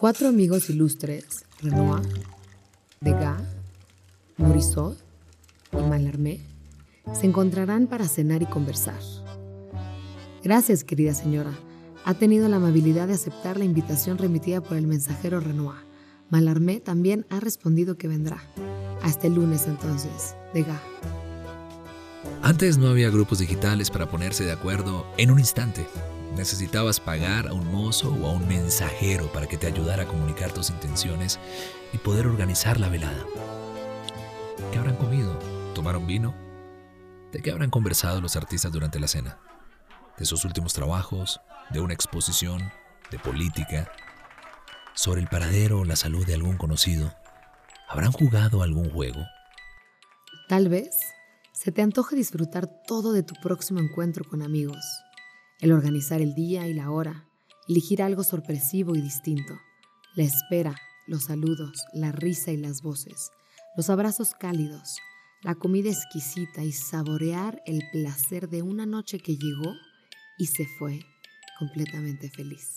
Cuatro amigos ilustres, Renoir, Degas, Morisot y Mallarmé, se encontrarán para cenar y conversar. Gracias, querida señora. Ha tenido la amabilidad de aceptar la invitación remitida por el mensajero Renoir. Mallarmé también ha respondido que vendrá. Hasta el lunes entonces, Degas. Antes no había grupos digitales para ponerse de acuerdo en un instante. Necesitabas pagar a un mozo o a un mensajero para que te ayudara a comunicar tus intenciones y poder organizar la velada. ¿Qué habrán comido? ¿Tomaron vino? ¿De qué habrán conversado los artistas durante la cena? ¿De sus últimos trabajos? ¿De una exposición? ¿De política? ¿Sobre el paradero o la salud de algún conocido? ¿Habrán jugado algún juego? Tal vez se te antoje disfrutar todo de tu próximo encuentro con amigos el organizar el día y la hora, elegir algo sorpresivo y distinto, la espera, los saludos, la risa y las voces, los abrazos cálidos, la comida exquisita y saborear el placer de una noche que llegó y se fue completamente feliz.